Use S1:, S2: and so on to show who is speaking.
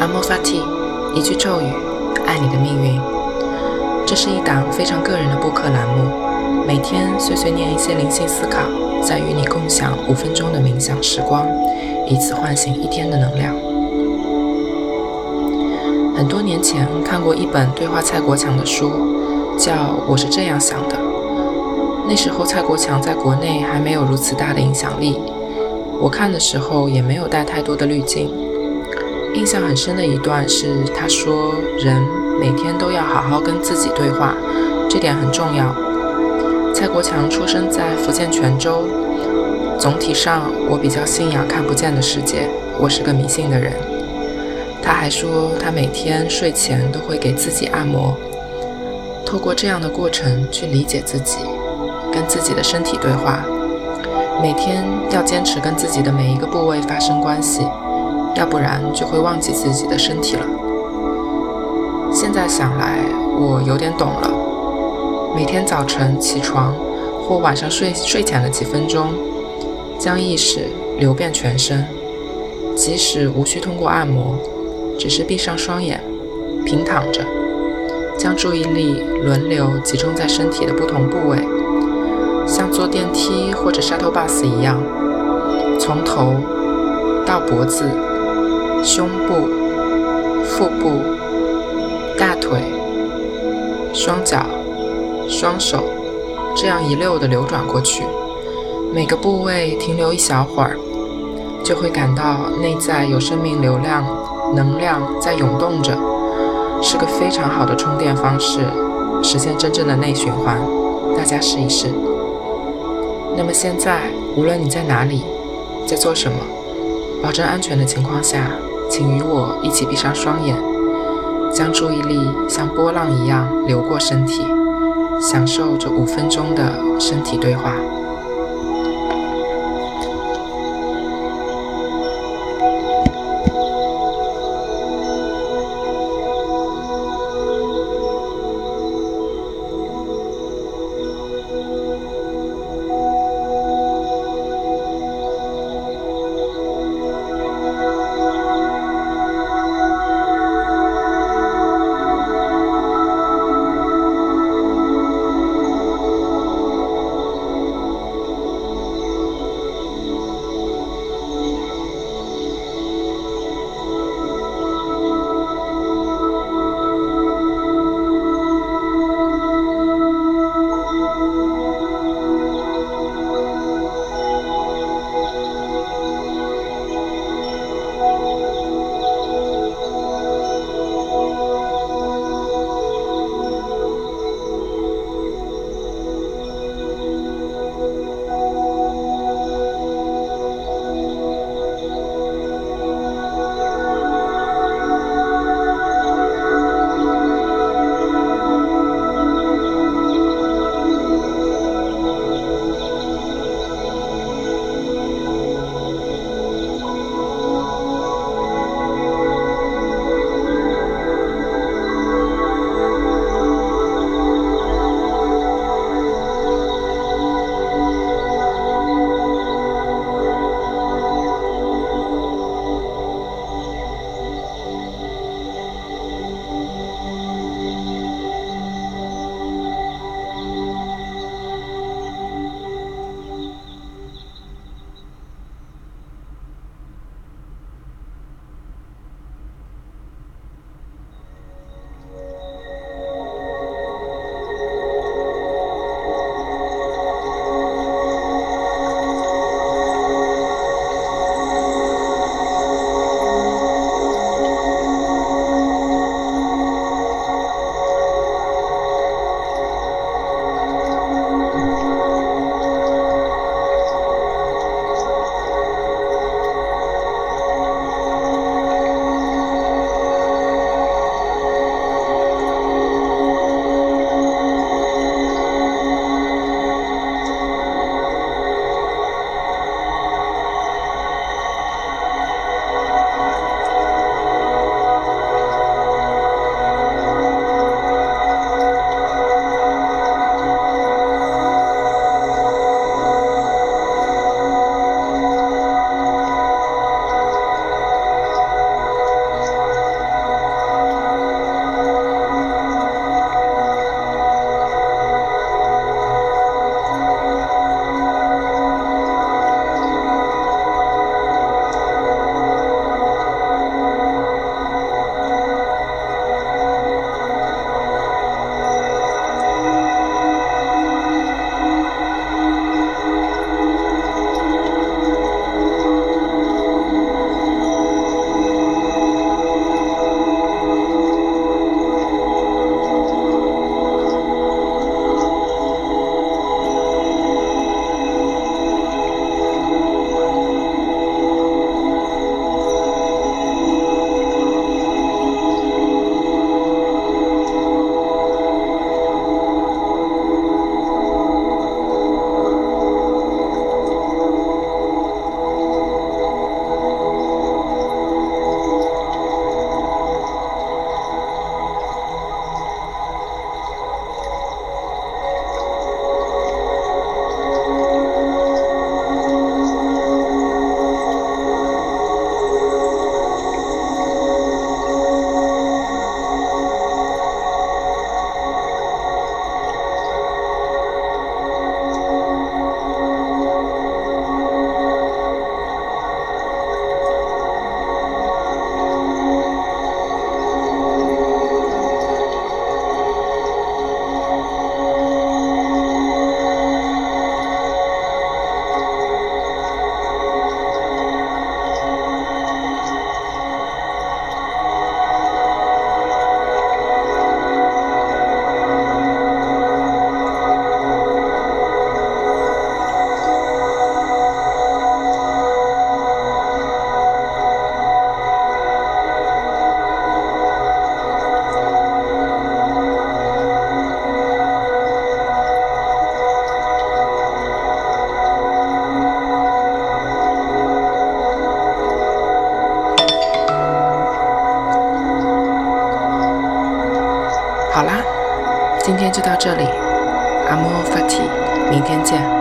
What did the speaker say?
S1: 阿莫法蒂，一句咒语，爱你的命运。这是一档非常个人的播客栏目，每天碎碎念一些灵性思考，再与你共享五分钟的冥想时光，以此唤醒一天的能量。很多年前看过一本对话蔡国强的书，叫《我是这样想的》。那时候蔡国强在国内还没有如此大的影响力，我看的时候也没有带太多的滤镜。印象很深的一段是，他说：“人每天都要好好跟自己对话，这点很重要。”蔡国强出生在福建泉州。总体上，我比较信仰看不见的世界，我是个迷信的人。他还说，他每天睡前都会给自己按摩，透过这样的过程去理解自己，跟自己的身体对话。每天要坚持跟自己的每一个部位发生关系。要不然就会忘记自己的身体了。现在想来，我有点懂了。每天早晨起床或晚上睡睡前的几分钟，将意识流遍全身，即使无需通过按摩，只是闭上双眼，平躺着，将注意力轮流集中在身体的不同部位，像坐电梯或者 shuttle bus 一样，从头到脖子。胸部、腹部、大腿、双脚、双手，这样一溜的流转过去，每个部位停留一小会儿，就会感到内在有生命流量、能量在涌动着，是个非常好的充电方式，实现真正的内循环。大家试一试。那么现在，无论你在哪里，在做什么，保证安全的情况下。请与我一起闭上双眼，将注意力像波浪一样流过身体，享受这五分钟的身体对话。好啦，今天就到这里，阿莫法提，明天见。